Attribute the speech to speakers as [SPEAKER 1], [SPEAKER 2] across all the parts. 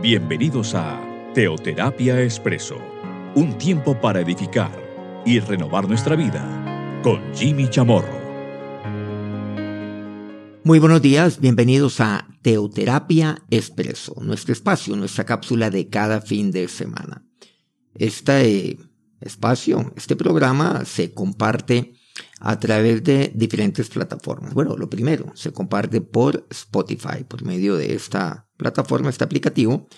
[SPEAKER 1] Bienvenidos a Teoterapia Expreso, un tiempo para edificar y renovar nuestra vida con Jimmy Chamorro.
[SPEAKER 2] Muy buenos días, bienvenidos a Teoterapia Expreso, nuestro espacio, nuestra cápsula de cada fin de semana. Este espacio, este programa se comparte a través de diferentes plataformas. Bueno, lo primero, se comparte por Spotify, por medio de esta plataforma, este aplicativo.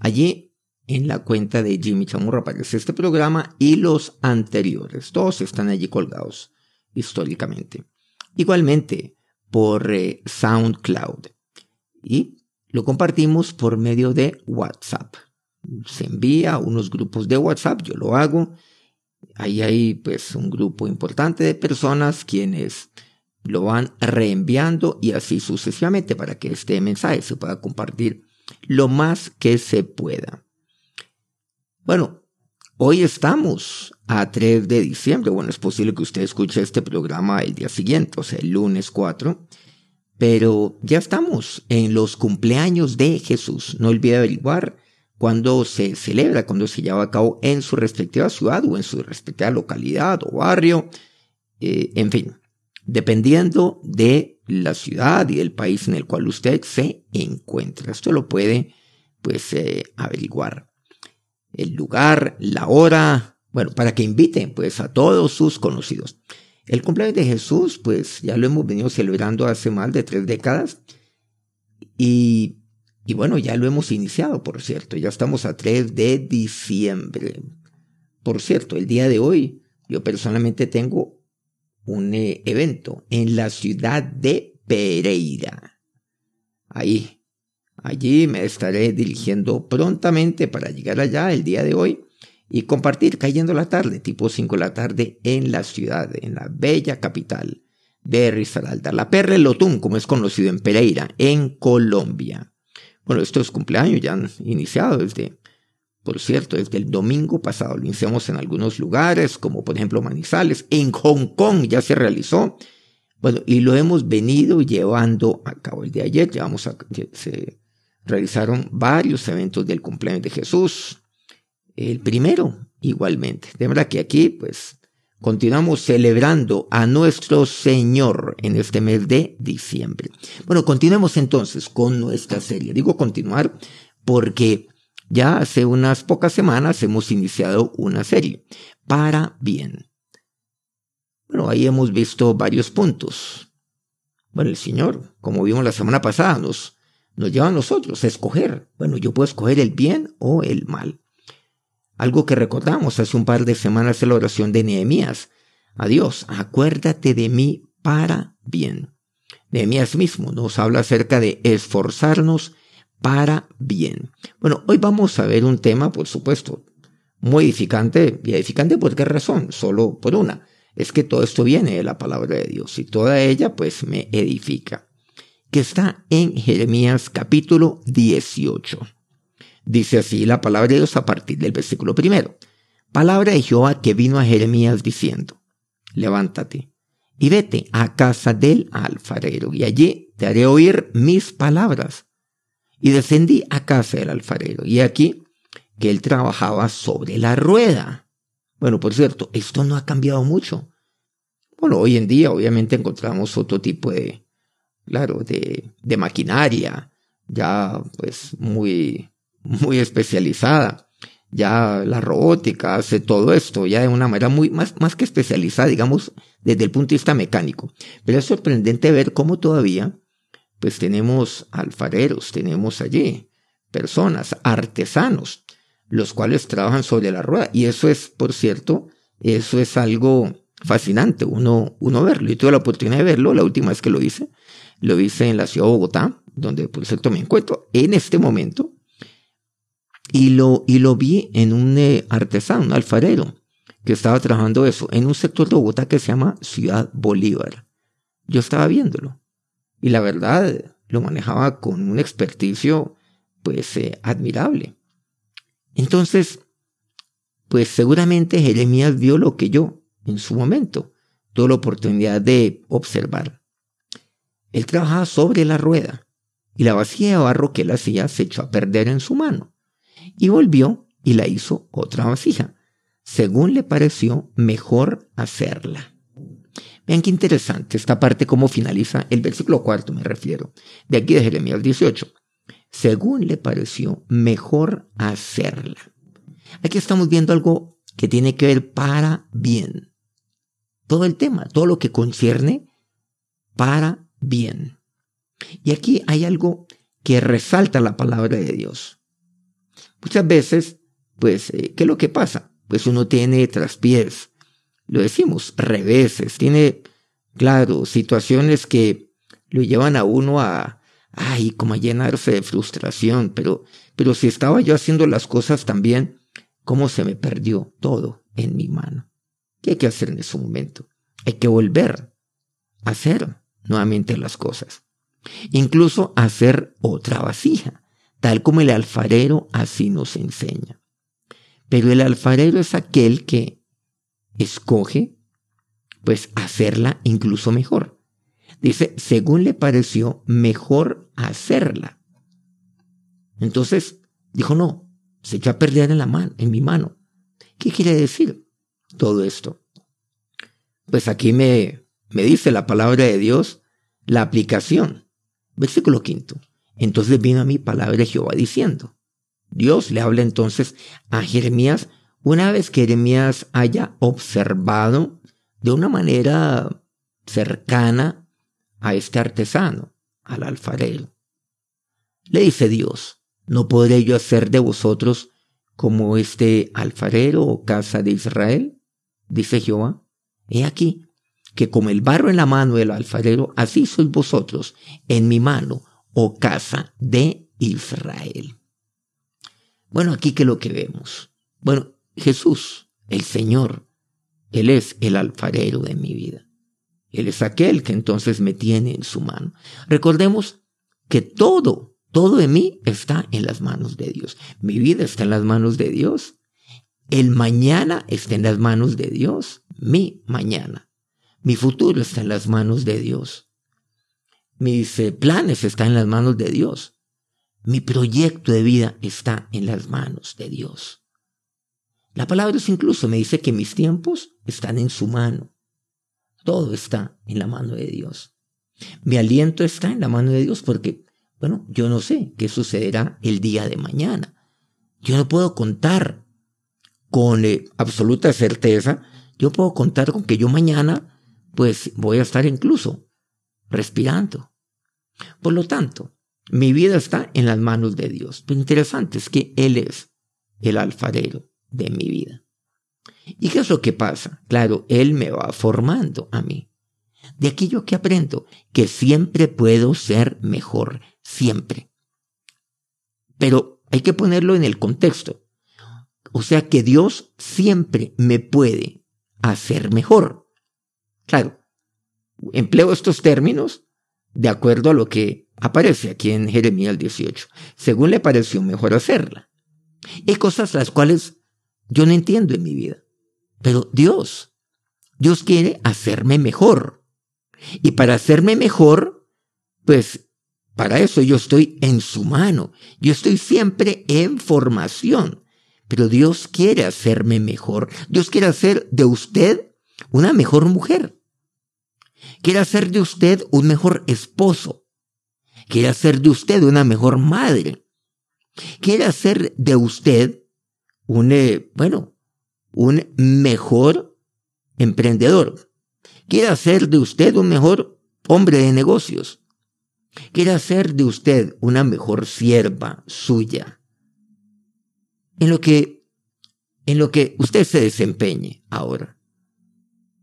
[SPEAKER 2] Allí en la cuenta de Jimmy Chamorro aparece este programa y los anteriores. Todos están allí colgados históricamente. Igualmente por eh, SoundCloud. Y lo compartimos por medio de WhatsApp. Se envía a unos grupos de WhatsApp, yo lo hago Ahí hay pues un grupo importante de personas quienes lo van reenviando y así sucesivamente para que este mensaje se pueda compartir lo más que se pueda. Bueno, hoy estamos a 3 de diciembre. Bueno, es posible que usted escuche este programa el día siguiente, o sea, el lunes 4. Pero ya estamos en los cumpleaños de Jesús. No olvide averiguar cuando se celebra, cuando se lleva a cabo en su respectiva ciudad o en su respectiva localidad o barrio, eh, en fin, dependiendo de la ciudad y del país en el cual usted se encuentra. Esto lo puede, pues, eh, averiguar. El lugar, la hora, bueno, para que inviten, pues, a todos sus conocidos. El cumpleaños de Jesús, pues, ya lo hemos venido celebrando hace más de tres décadas y y bueno, ya lo hemos iniciado, por cierto, ya estamos a 3 de diciembre. Por cierto, el día de hoy yo personalmente tengo un eh, evento en la ciudad de Pereira. Ahí, allí me estaré dirigiendo prontamente para llegar allá el día de hoy y compartir cayendo la tarde, tipo 5 de la tarde, en la ciudad, en la bella capital de Risaralda, la Perre Lotún, como es conocido en Pereira, en Colombia. Bueno, estos cumpleaños ya han iniciado desde, por cierto, desde el domingo pasado. Lo iniciamos en algunos lugares, como por ejemplo Manizales. En Hong Kong ya se realizó. Bueno, y lo hemos venido llevando a cabo. El de ayer llevamos se realizaron varios eventos del cumpleaños de Jesús. El primero, igualmente. De verdad que aquí, pues, Continuamos celebrando a nuestro Señor en este mes de diciembre. Bueno, continuemos entonces con nuestra serie. Digo continuar porque ya hace unas pocas semanas hemos iniciado una serie. Para bien. Bueno, ahí hemos visto varios puntos. Bueno, el Señor, como vimos la semana pasada, nos, nos lleva a nosotros a escoger. Bueno, yo puedo escoger el bien o el mal. Algo que recordamos hace un par de semanas en la oración de Nehemías. Adiós, acuérdate de mí para bien. Nehemías mismo nos habla acerca de esforzarnos para bien. Bueno, hoy vamos a ver un tema, por supuesto, muy edificante. ¿Y edificante por qué razón? Solo por una. Es que todo esto viene de la palabra de Dios y toda ella pues me edifica. Que está en Jeremías capítulo 18. Dice así la palabra de Dios a partir del versículo primero. Palabra de Jehová que vino a Jeremías diciendo, levántate y vete a casa del alfarero y allí te haré oír mis palabras. Y descendí a casa del alfarero y aquí que él trabajaba sobre la rueda. Bueno, por cierto, esto no ha cambiado mucho. Bueno, hoy en día obviamente encontramos otro tipo de, claro, de, maquinaria, ya pues muy, muy especializada. Ya la robótica hace todo esto, ya de una manera muy más, más que especializada, digamos, desde el punto de vista mecánico. Pero es sorprendente ver cómo todavía, pues tenemos alfareros, tenemos allí personas, artesanos, los cuales trabajan sobre la rueda. Y eso es, por cierto, eso es algo fascinante, uno, uno verlo. Y tuve la oportunidad de verlo la última vez que lo hice. Lo hice en la ciudad de Bogotá, donde por cierto me encuentro en este momento y lo, y lo vi en un eh, artesano, un alfarero, que estaba trabajando eso, en un sector de Bogotá que se llama Ciudad Bolívar. Yo estaba viéndolo. Y la verdad, lo manejaba con un experticio, pues, eh, admirable. Entonces, pues seguramente Jeremías vio lo que yo, en su momento, tuve la oportunidad de observar. Él trabajaba sobre la rueda y la vasija de barro que él hacía se echó a perder en su mano. Y volvió y la hizo otra vasija, según le pareció mejor hacerla. Vean qué interesante esta parte, cómo finaliza el versículo cuarto, me refiero, de aquí de Jeremías 18. Según le pareció mejor hacerla. Aquí estamos viendo algo que tiene que ver para bien. Todo el tema, todo lo que concierne para bien. Y aquí hay algo que resalta la palabra de Dios. Muchas veces, pues, eh, ¿qué es lo que pasa? Pues uno tiene traspiés, lo decimos, reveses, tiene, claro, situaciones que lo llevan a uno a, ay, como a llenarse de frustración, pero, pero si estaba yo haciendo las cosas también, ¿cómo se me perdió todo en mi mano? ¿Qué hay que hacer en ese momento? Hay que volver a hacer nuevamente las cosas. Incluso hacer otra vasija, tal como el alfarero así nos enseña. Pero el alfarero es aquel que escoge, pues, hacerla incluso mejor. Dice, según le pareció mejor hacerla. Entonces, dijo, no, se echó a perder en, la mano, en mi mano. ¿Qué quiere decir todo esto? Pues aquí me, me dice la palabra de Dios la aplicación. Versículo quinto. Entonces vino a mi palabra de Jehová diciendo. Dios le habla entonces a Jeremías una vez que Jeremías haya observado de una manera cercana a este artesano, al alfarero. Le dice Dios, ¿no podré yo hacer de vosotros como este alfarero o casa de Israel? Dice Jehová. He aquí que como el barro en la mano del alfarero, así sois vosotros en mi mano, oh casa de Israel. Bueno, aquí que lo que vemos. Bueno, Jesús, el Señor, Él es el alfarero de mi vida. Él es aquel que entonces me tiene en su mano. Recordemos que todo, todo de mí está en las manos de Dios. Mi vida está en las manos de Dios. El mañana está en las manos de Dios. Mi mañana. Mi futuro está en las manos de Dios. Mis eh, planes están en las manos de Dios. Mi proyecto de vida está en las manos de Dios. La palabra es incluso me dice que mis tiempos están en su mano. Todo está en la mano de Dios. Mi aliento está en la mano de Dios porque, bueno, yo no sé qué sucederá el día de mañana. Yo no puedo contar con eh, absoluta certeza, yo puedo contar con que yo mañana, pues voy a estar incluso respirando. Por lo tanto, mi vida está en las manos de Dios. Lo interesante es que Él es el alfarero de mi vida. ¿Y qué es lo que pasa? Claro, Él me va formando a mí. De aquello que aprendo, que siempre puedo ser mejor, siempre. Pero hay que ponerlo en el contexto. O sea que Dios siempre me puede hacer mejor. Claro, empleo estos términos de acuerdo a lo que aparece aquí en Jeremías 18. Según le pareció mejor hacerla. Hay cosas las cuales yo no entiendo en mi vida. Pero Dios, Dios quiere hacerme mejor. Y para hacerme mejor, pues para eso yo estoy en su mano. Yo estoy siempre en formación. Pero Dios quiere hacerme mejor. Dios quiere hacer de usted una mejor mujer. Quiere hacer de usted un mejor esposo. Quiere hacer de usted una mejor madre. Quiere hacer de usted un, eh, bueno, un mejor emprendedor. Quiere hacer de usted un mejor hombre de negocios. Quiere hacer de usted una mejor sierva suya. En lo que, en lo que usted se desempeñe ahora.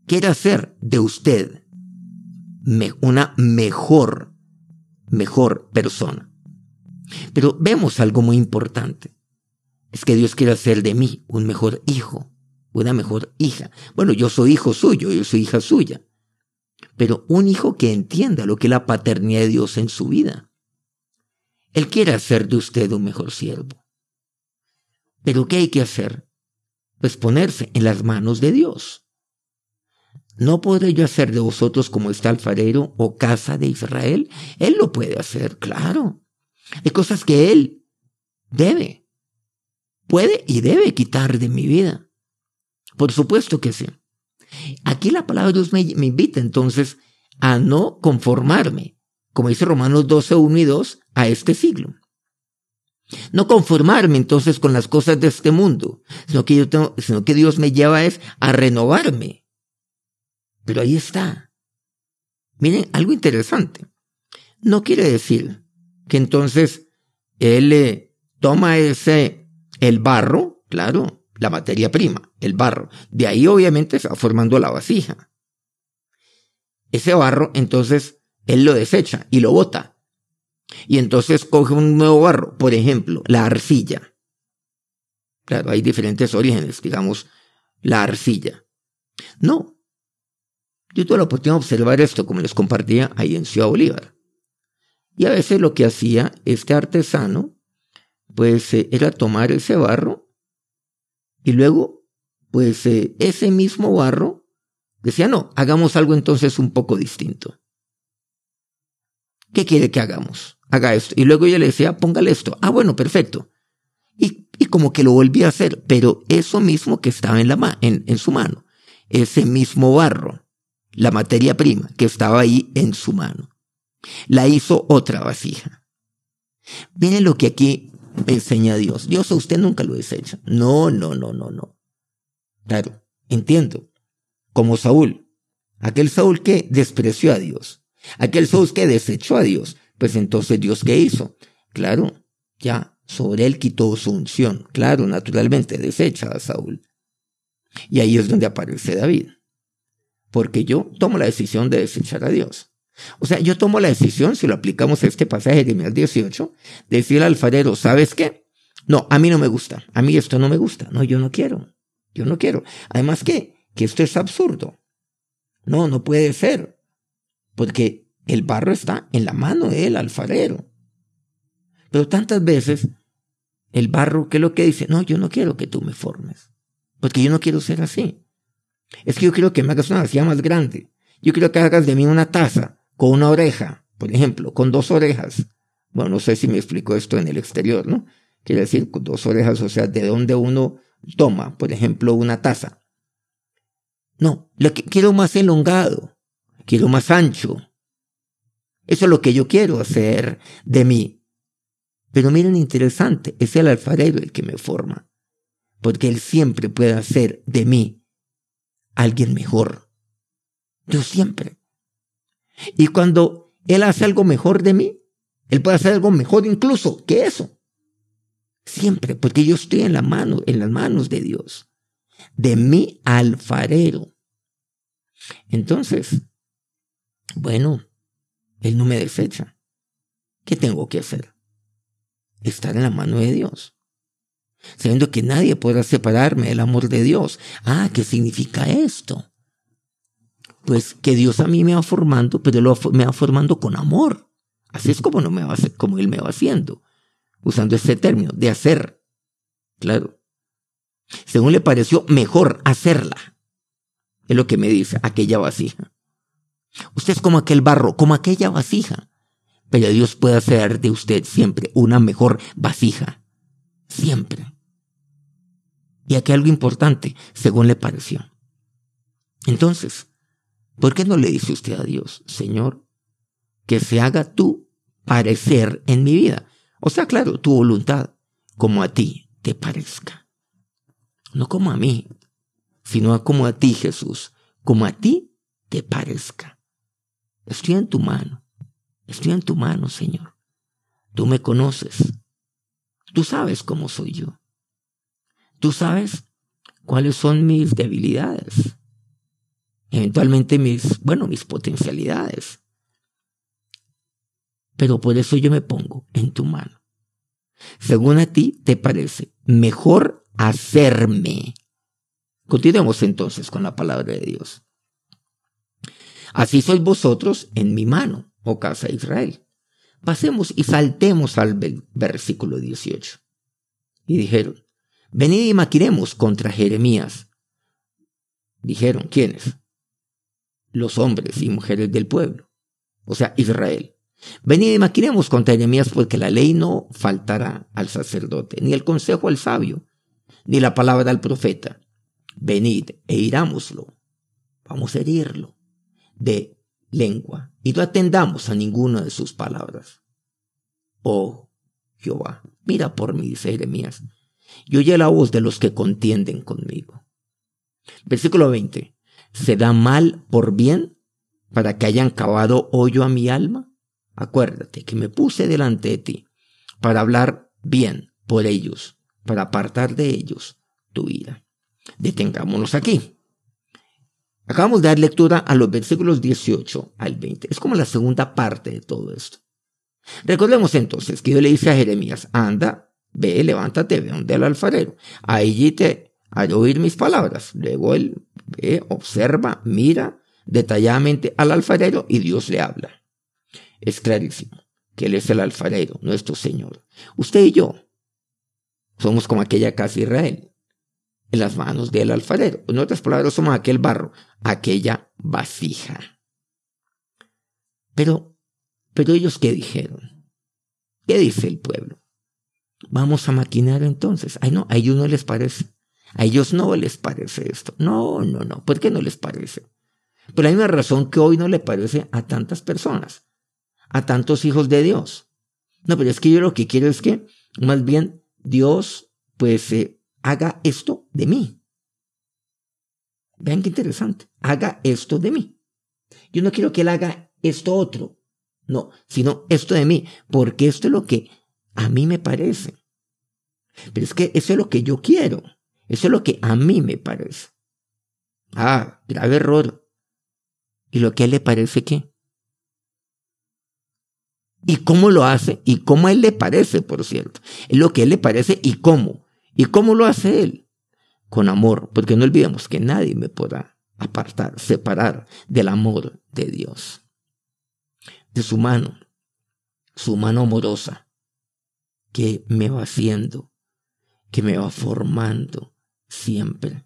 [SPEAKER 2] Quiere hacer de usted una mejor, mejor persona. Pero vemos algo muy importante es que Dios quiere hacer de mí un mejor hijo, una mejor hija. Bueno, yo soy hijo suyo, yo soy hija suya. Pero un hijo que entienda lo que es la paternidad de Dios en su vida. Él quiere hacer de usted un mejor siervo. Pero ¿qué hay que hacer? Pues ponerse en las manos de Dios. ¿No podré yo hacer de vosotros como está alfarero o casa de Israel? Él lo puede hacer, claro. Hay cosas que Él debe, puede y debe quitar de mi vida. Por supuesto que sí. Aquí la palabra de Dios me, invita entonces a no conformarme, como dice Romanos 12, 1 y 2, a este siglo. No conformarme entonces con las cosas de este mundo, sino que, yo tengo, sino que Dios me lleva es a renovarme. Pero ahí está. Miren, algo interesante. No quiere decir que entonces Él toma ese, el barro, claro, la materia prima, el barro. De ahí obviamente se va formando la vasija. Ese barro, entonces, Él lo desecha y lo bota y entonces coge un nuevo barro, por ejemplo, la arcilla. Claro, hay diferentes orígenes, digamos, la arcilla. No. Yo tuve la oportunidad de observar esto, como les compartía ahí en Ciudad Bolívar. Y a veces lo que hacía este artesano, pues eh, era tomar ese barro y luego, pues eh, ese mismo barro decía, no, hagamos algo entonces un poco distinto. ¿Qué quiere que hagamos? Haga esto. Y luego yo le decía, póngale esto. Ah, bueno, perfecto. Y, y como que lo volví a hacer, pero eso mismo que estaba en, la en, en su mano, ese mismo barro, la materia prima que estaba ahí en su mano, la hizo otra vasija. Miren lo que aquí me enseña Dios. Dios a usted nunca lo desecha. No, no, no, no, no. Claro, entiendo. Como Saúl. Aquel Saúl que despreció a Dios. Aquel Saúl que desechó a Dios, pues entonces Dios qué hizo? Claro, ya sobre él quitó su unción. Claro, naturalmente desecha a Saúl. Y ahí es donde aparece David. Porque yo tomo la decisión de desechar a Dios. O sea, yo tomo la decisión, si lo aplicamos a este pasaje de 18, de decir al alfarero, ¿sabes qué? No, a mí no me gusta. A mí esto no me gusta. No, yo no quiero. Yo no quiero. Además, ¿qué? Que esto es absurdo. No, no puede ser porque el barro está en la mano del alfarero. Pero tantas veces el barro, ¿qué es lo que dice? No, yo no quiero que tú me formes, porque yo no quiero ser así. Es que yo quiero que me hagas una vasija más grande. Yo quiero que hagas de mí una taza con una oreja, por ejemplo, con dos orejas. Bueno, no sé si me explico esto en el exterior, ¿no? Quiere decir, con dos orejas, o sea, de donde uno toma, por ejemplo, una taza. No, lo que quiero más elongado quiero más ancho. Eso es lo que yo quiero hacer de mí. Pero miren, interesante, es el alfarero el que me forma, porque él siempre puede hacer de mí alguien mejor. Yo siempre. Y cuando él hace algo mejor de mí, él puede hacer algo mejor incluso que eso. Siempre, porque yo estoy en la mano, en las manos de Dios, de mi alfarero. Entonces, bueno, Él no me desecha. ¿Qué tengo que hacer? Estar en la mano de Dios. Sabiendo que nadie podrá separarme del amor de Dios. Ah, ¿qué significa esto? Pues que Dios a mí me va formando, pero me va formando con amor. Así es como, no me va, como Él me va haciendo. Usando ese término, de hacer. Claro. Según le pareció mejor hacerla. Es lo que me dice aquella vasija. Usted es como aquel barro, como aquella vasija. Pero Dios puede hacer de usted siempre una mejor vasija. Siempre. Y aquí algo importante, según le pareció. Entonces, ¿por qué no le dice usted a Dios, Señor, que se haga tu parecer en mi vida? O sea, claro, tu voluntad, como a ti te parezca. No como a mí, sino como a ti, Jesús, como a ti te parezca. Estoy en tu mano. Estoy en tu mano, Señor. Tú me conoces. Tú sabes cómo soy yo. Tú sabes cuáles son mis debilidades. Eventualmente mis, bueno, mis potencialidades. Pero por eso yo me pongo en tu mano. Según a ti te parece mejor hacerme. Continuemos entonces con la palabra de Dios. Así sois vosotros en mi mano, oh casa de Israel. Pasemos y saltemos al versículo 18. Y dijeron, venid y maquinemos contra Jeremías. Dijeron, ¿quiénes? Los hombres y mujeres del pueblo, o sea, Israel. Venid y maquinemos contra Jeremías porque la ley no faltará al sacerdote, ni el consejo al sabio, ni la palabra al profeta. Venid e irámoslo. Vamos a herirlo de lengua y no atendamos a ninguna de sus palabras. Oh Jehová, mira por mí, dice Jeremías, y oye la voz de los que contienden conmigo. Versículo 20. ¿Se da mal por bien para que hayan cavado hoyo a mi alma? Acuérdate que me puse delante de ti para hablar bien por ellos, para apartar de ellos tu ira. Detengámonos aquí. Acabamos de dar lectura a los versículos 18 al 20. Es como la segunda parte de todo esto. Recordemos entonces que yo le dice a Jeremías, anda, ve, levántate, ve donde el alfarero. Allí te haré oír mis palabras. Luego él ve, observa, mira detalladamente al alfarero y Dios le habla. Es clarísimo que Él es el alfarero, nuestro Señor. Usted y yo somos como aquella casa Israel, en las manos del alfarero. En otras palabras, somos aquel barro, aquella vasija. Pero, pero ellos qué dijeron? ¿Qué dice el pueblo? Vamos a maquinar entonces. Ay, no, a ellos no les parece. A ellos no les parece esto. No, no, no. ¿Por qué no les parece? Por hay una razón que hoy no le parece a tantas personas, a tantos hijos de Dios. No, pero es que yo lo que quiero es que, más bien, Dios, pues, eh, haga esto de mí. Vean qué interesante. Haga esto de mí. Yo no quiero que Él haga esto otro. No, sino esto de mí. Porque esto es lo que a mí me parece. Pero es que eso es lo que yo quiero. Eso es lo que a mí me parece. Ah, grave error. ¿Y lo que a Él le parece qué? ¿Y cómo lo hace? ¿Y cómo a Él le parece, por cierto? Es lo que a Él le parece y cómo. ¿Y cómo lo hace Él? Con amor, porque no olvidemos que nadie me podrá apartar, separar del amor de Dios. De su mano, su mano amorosa, que me va haciendo, que me va formando siempre.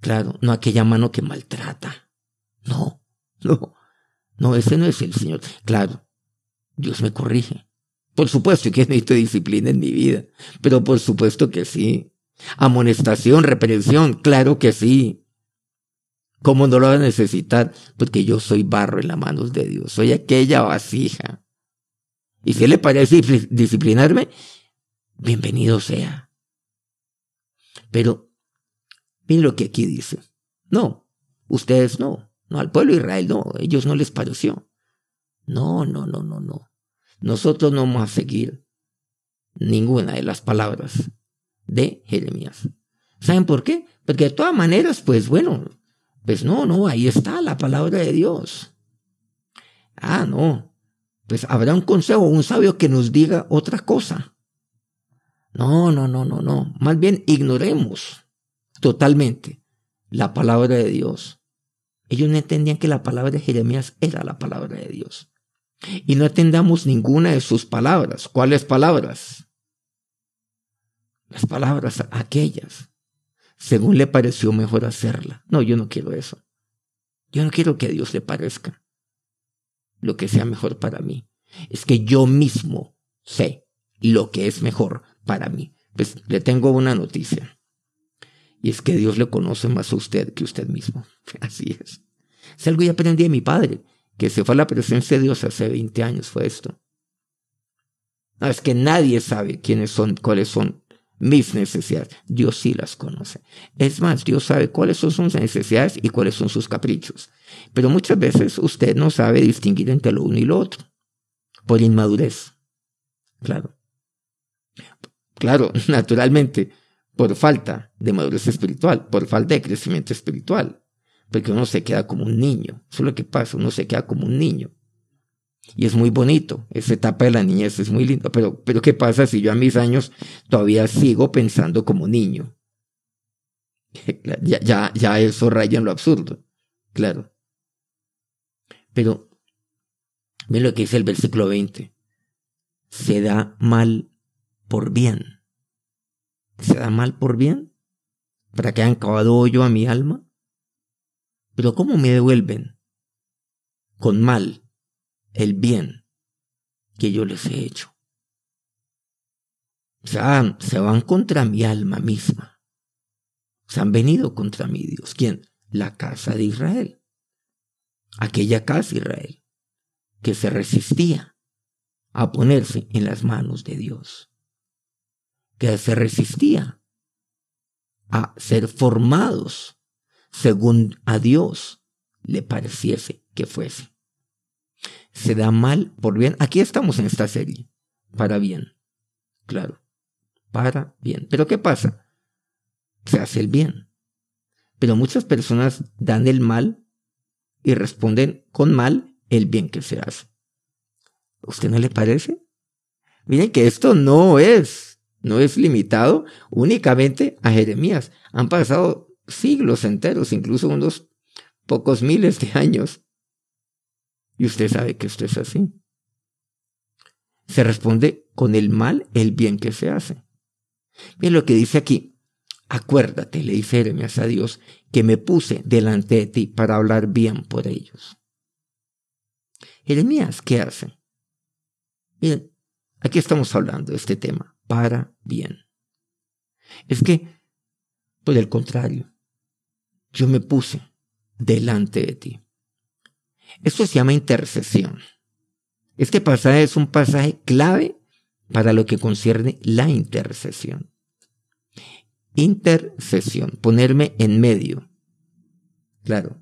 [SPEAKER 2] Claro, no aquella mano que maltrata. No, no, no, ese no es el Señor. Claro, Dios me corrige. Por supuesto que necesito disciplina en mi vida, pero por supuesto que sí. Amonestación, reprensión, claro que sí. ¿Cómo no lo va a necesitar? Porque yo soy barro en las manos de Dios, soy aquella vasija. Y si le parece disciplinarme, bienvenido sea. Pero, miren lo que aquí dice. No, ustedes no. No, al pueblo de Israel no, ellos no les pareció. No, no, no, no, no nosotros no vamos a seguir ninguna de las palabras de Jeremías. ¿Saben por qué? Porque de todas maneras, pues bueno, pues no, no, ahí está la palabra de Dios. Ah, no, pues habrá un consejo, un sabio que nos diga otra cosa. No, no, no, no, no. Más bien ignoremos totalmente la palabra de Dios. Ellos no entendían que la palabra de Jeremías era la palabra de Dios y no atendamos ninguna de sus palabras. ¿Cuáles palabras? Las palabras aquellas, según le pareció mejor hacerla. No, yo no quiero eso. Yo no quiero que a Dios le parezca lo que sea mejor para mí. Es que yo mismo sé lo que es mejor para mí. Pues le tengo una noticia. Y es que Dios le conoce más a usted que usted mismo. Así es. Es algo que aprendí de mi padre que se fue a la presencia de Dios hace 20 años, fue esto. No, es que nadie sabe quiénes son, cuáles son mis necesidades. Dios sí las conoce. Es más, Dios sabe cuáles son sus necesidades y cuáles son sus caprichos. Pero muchas veces usted no sabe distinguir entre lo uno y lo otro. Por inmadurez. Claro. Claro, naturalmente, por falta de madurez espiritual, por falta de crecimiento espiritual porque uno se queda como un niño. Eso es lo que pasa, uno se queda como un niño. Y es muy bonito, esa etapa de la niñez es muy lindo, pero, pero ¿qué pasa si yo a mis años todavía sigo pensando como niño? Ya, ya, ya eso raya en lo absurdo, claro. Pero, miren lo que dice el versículo 20. Se da mal por bien. ¿Se da mal por bien? ¿Para que hayan cavado hoyo a mi alma? Pero ¿cómo me devuelven? Con mal. el bien que yo les he hecho. O sea, se van contra mi alma misma. Se han venido contra mí, Dios. ¿Quién? La casa de Israel. Aquella casa de Israel que se resistía a ponerse en las manos de Dios. Que se resistía a ser formados según a Dios le pareciese que fuese. Se da mal por bien. Aquí estamos en esta serie. Para bien. Claro. Para bien. Pero ¿qué pasa? Se hace el bien. Pero muchas personas dan el mal y responden con mal el bien que se hace. ¿Usted no le parece? Miren que esto no es, no es limitado únicamente a Jeremías. Han pasado siglos enteros, incluso unos pocos miles de años. Y usted sabe que esto es así. Se responde con el mal el bien que se hace. Miren lo que dice aquí. Acuérdate, le dice Jeremías a Dios, que me puse delante de ti para hablar bien por ellos. Jeremías, ¿qué hace? Miren, aquí estamos hablando de este tema, para bien. Es que, por el contrario, yo me puse delante de ti. Esto se llama intercesión. Este pasaje es un pasaje clave para lo que concierne la intercesión. Intercesión, ponerme en medio. Claro.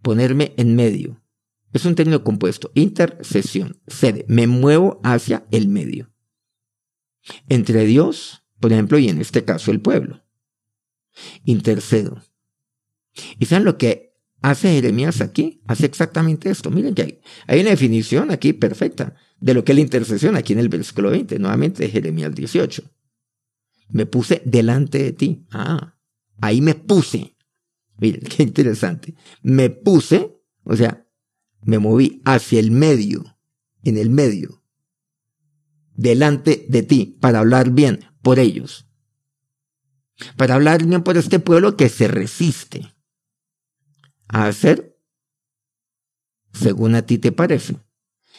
[SPEAKER 2] Ponerme en medio. Es un término compuesto. Intercesión. Sede. Me muevo hacia el medio. Entre Dios, por ejemplo, y en este caso el pueblo. Intercedo. ¿Y saben lo que hace Jeremías aquí? Hace exactamente esto. Miren que hay, hay una definición aquí perfecta de lo que es la intercesión aquí en el versículo 20, nuevamente Jeremías 18. Me puse delante de ti. Ah, ahí me puse. Miren, qué interesante. Me puse, o sea, me moví hacia el medio, en el medio, delante de ti, para hablar bien por ellos. Para hablar bien por este pueblo que se resiste a hacer según a ti te parece.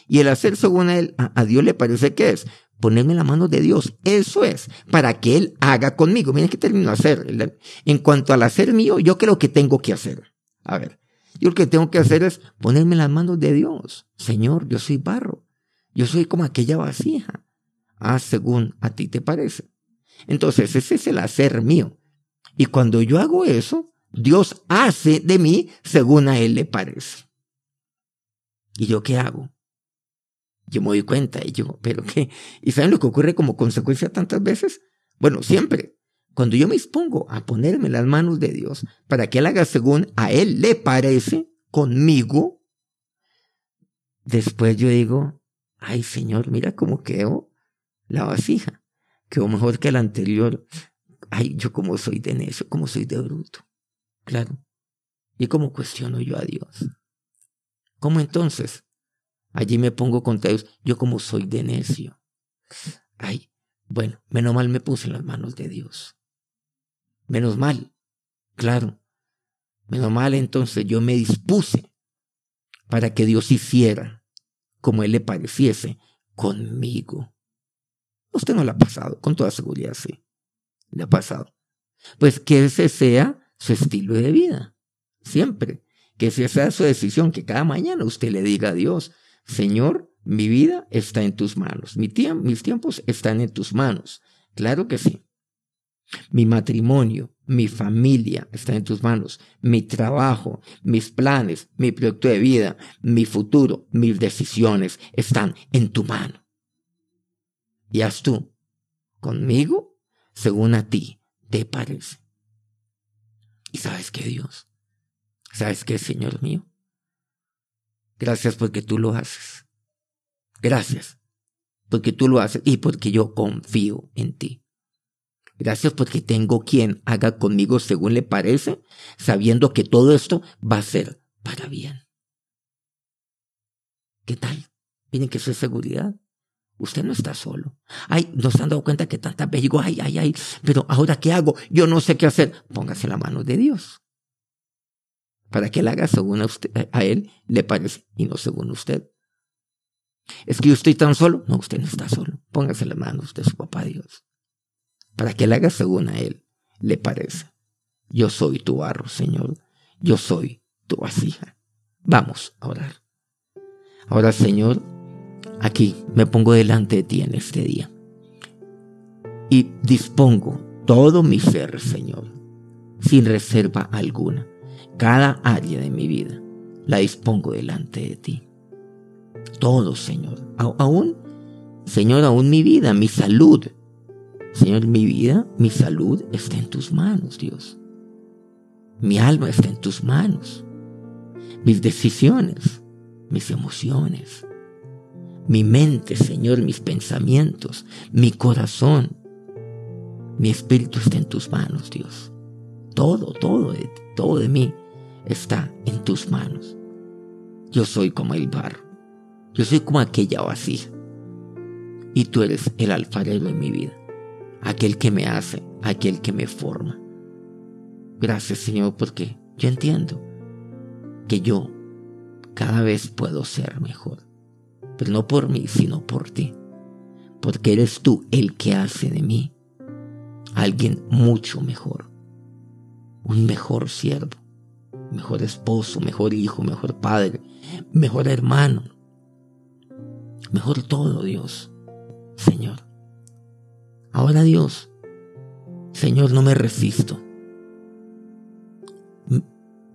[SPEAKER 2] Y el hacer según a, él, a, Dios le parece que es ponerme en la mano de Dios. Eso es, para que Él haga conmigo. Miren qué termino hacer. En cuanto al hacer mío, yo creo que tengo que hacer. A ver, yo lo que tengo que hacer es ponerme en las manos de Dios. Señor, yo soy barro. Yo soy como aquella vasija. Según a ti te parece. Entonces, ese es el hacer mío. Y cuando yo hago eso, Dios hace de mí según a Él le parece. ¿Y yo qué hago? Yo me doy cuenta y yo, pero qué. ¿Y saben lo que ocurre como consecuencia tantas veces? Bueno, siempre. Cuando yo me expongo a ponerme las manos de Dios para que Él haga según a Él le parece conmigo, después yo digo, ay Señor, mira cómo quedó la vasija. Quedó mejor que la anterior. Ay, yo como soy de necio, como soy de bruto. Claro. ¿Y cómo cuestiono yo a Dios? ¿Cómo entonces? Allí me pongo contra Dios, yo como soy de necio. Ay, bueno, menos mal me puse en las manos de Dios. Menos mal, claro. Menos mal entonces yo me dispuse para que Dios hiciera como Él le pareciese conmigo. Usted no le ha pasado, con toda seguridad sí. Le ha pasado. Pues que ese sea su estilo de vida. Siempre. Que esa sea su decisión, que cada mañana usted le diga a Dios, Señor, mi vida está en tus manos, mis tiempos están en tus manos. Claro que sí. Mi matrimonio, mi familia está en tus manos. Mi trabajo, mis planes, mi proyecto de vida, mi futuro, mis decisiones están en tu mano. Y haz tú conmigo según a ti te parece. ¿Y sabes qué, Dios? ¿Sabes qué, Señor mío? Gracias porque tú lo haces. Gracias porque tú lo haces y porque yo confío en ti. Gracias porque tengo quien haga conmigo según le parece, sabiendo que todo esto va a ser para bien. ¿Qué tal? Miren que es seguridad. Usted no está solo. Ay, nos han dado cuenta que tanta veces digo, ay, ay, ay, pero ahora qué hago? Yo no sé qué hacer. Póngase la mano de Dios. para que él haga según a, usted, a él le parece y no según usted. Es que yo estoy tan solo. No, usted no está solo. Póngase las manos de su papá Dios. Para que él haga según a él le parece. Yo soy tu barro, Señor. Yo soy tu vasija. Vamos a orar. Ahora, Señor, aquí me pongo delante de ti en este día. Y dispongo todo mi ser, Señor, sin reserva alguna. Cada área de mi vida la dispongo delante de ti. Todo, Señor. aún, Señor, aún mi vida, mi salud. Señor, mi vida, mi salud está en tus manos, Dios. Mi alma está en tus manos. Mis decisiones, mis emociones, mi mente, Señor, mis pensamientos, mi corazón, mi espíritu está en tus manos, Dios. Todo, todo de, todo de mí está en tus manos. Yo soy como el barro. Yo soy como aquella vacía. Y tú eres el alfarero de mi vida. Aquel que me hace, aquel que me forma. Gracias Señor porque yo entiendo que yo cada vez puedo ser mejor. Pero no por mí, sino por ti. Porque eres tú el que hace de mí alguien mucho mejor. Un mejor siervo, mejor esposo, mejor hijo, mejor padre, mejor hermano. Mejor todo, Dios. Señor. Ahora, Dios, Señor, no me resisto.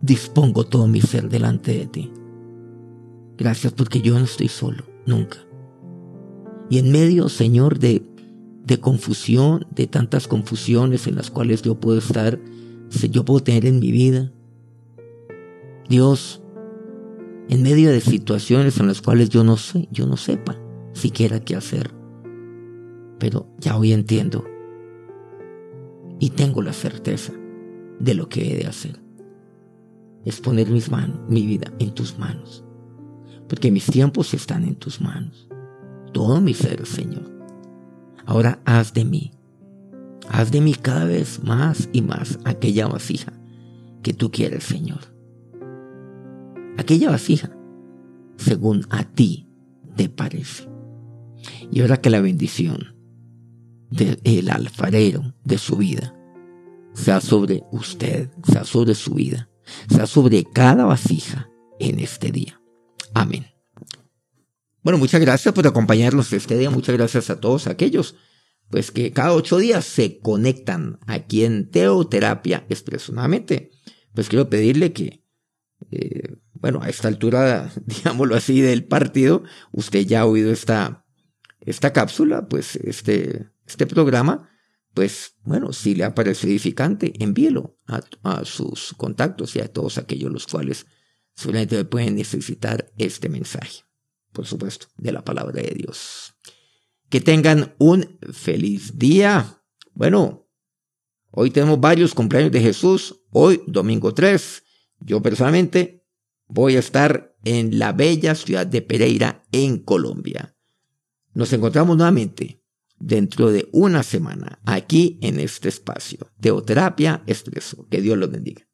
[SPEAKER 2] Dispongo todo mi ser delante de ti. Gracias porque yo no estoy solo, nunca. Y en medio, Señor, de, de confusión, de tantas confusiones en las cuales yo puedo estar, yo puedo tener en mi vida, Dios, en medio de situaciones en las cuales yo no sé, yo no sepa siquiera qué hacer. Pero ya hoy entiendo y tengo la certeza de lo que he de hacer. Es poner mis manos, mi vida en tus manos porque mis tiempos están en tus manos. Todo mi ser, Señor. Ahora haz de mí, haz de mí cada vez más y más aquella vasija que tú quieres, Señor. Aquella vasija, según a ti te parece. Y ahora que la bendición del alfarero de su vida sea sobre usted, sea sobre su vida, sea sobre cada vasija en este día. Amén. Bueno, muchas gracias por acompañarnos este día. Muchas gracias a todos aquellos pues que cada ocho días se conectan aquí en Teoterapia expresamente. Pues quiero pedirle que, eh, bueno, a esta altura, digámoslo así, del partido, usted ya ha oído esta, esta cápsula, pues este, este programa, pues bueno, si le ha parecido edificante, envíelo a sus contactos y a todos aquellos los cuales Solamente pueden necesitar este mensaje, por supuesto, de la palabra de Dios. Que tengan un feliz día. Bueno, hoy tenemos varios cumpleaños de Jesús. Hoy, domingo 3, yo personalmente voy a estar en la bella ciudad de Pereira, en Colombia. Nos encontramos nuevamente dentro de una semana aquí en este espacio. Teoterapia Expreso. Que Dios los bendiga.